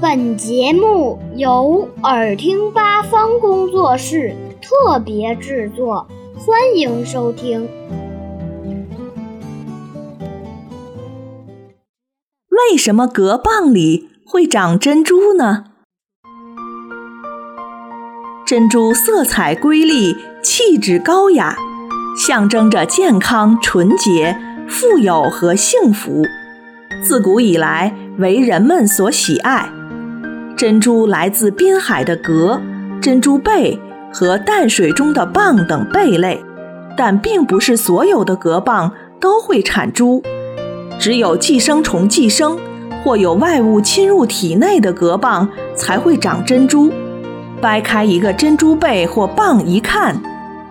本节目由耳听八方工作室特别制作，欢迎收听。为什么蛤蚌里会长珍珠呢？珍珠色彩瑰丽，气质高雅，象征着健康、纯洁、富有和幸福。自古以来为人们所喜爱。珍珠来自滨海的蛤、珍珠贝和淡水中的蚌等贝类，但并不是所有的蛤蚌都会产珠，只有寄生虫寄生或有外物侵入体内的蛤蚌才会长珍珠。掰开一个珍珠贝或蚌一看，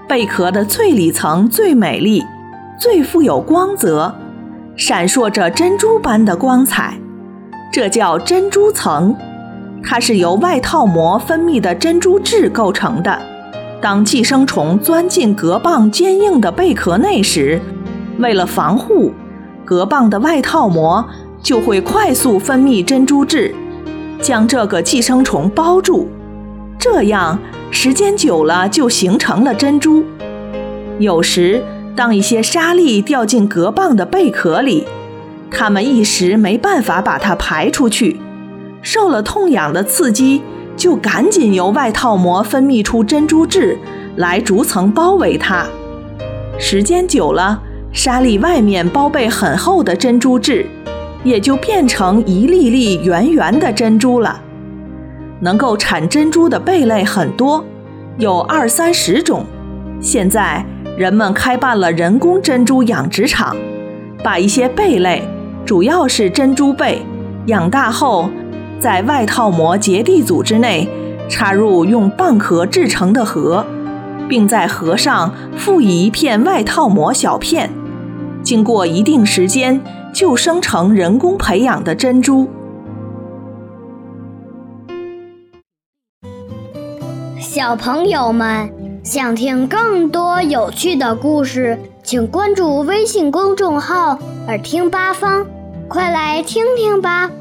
贝壳的最里层最美丽，最富有光泽，闪烁着珍珠般的光彩，这叫珍珠层。它是由外套膜分泌的珍珠质构成的。当寄生虫钻进蛤蚌坚硬的贝壳内时，为了防护，蛤蚌的外套膜就会快速分泌珍珠质，将这个寄生虫包住。这样时间久了就形成了珍珠。有时，当一些沙粒掉进蛤蚌的贝壳里，它们一时没办法把它排出去。受了痛痒的刺激，就赶紧由外套膜分泌出珍珠质来逐层包围它。时间久了，沙粒外面包被很厚的珍珠质，也就变成一粒粒圆圆的珍珠了。能够产珍珠的贝类很多，有二三十种。现在人们开办了人工珍珠养殖场，把一些贝类，主要是珍珠贝，养大后。在外套膜结缔组织内插入用蚌壳制成的核，并在核上附以一片外套膜小片，经过一定时间就生成人工培养的珍珠。小朋友们想听更多有趣的故事，请关注微信公众号“耳听八方”，快来听听吧。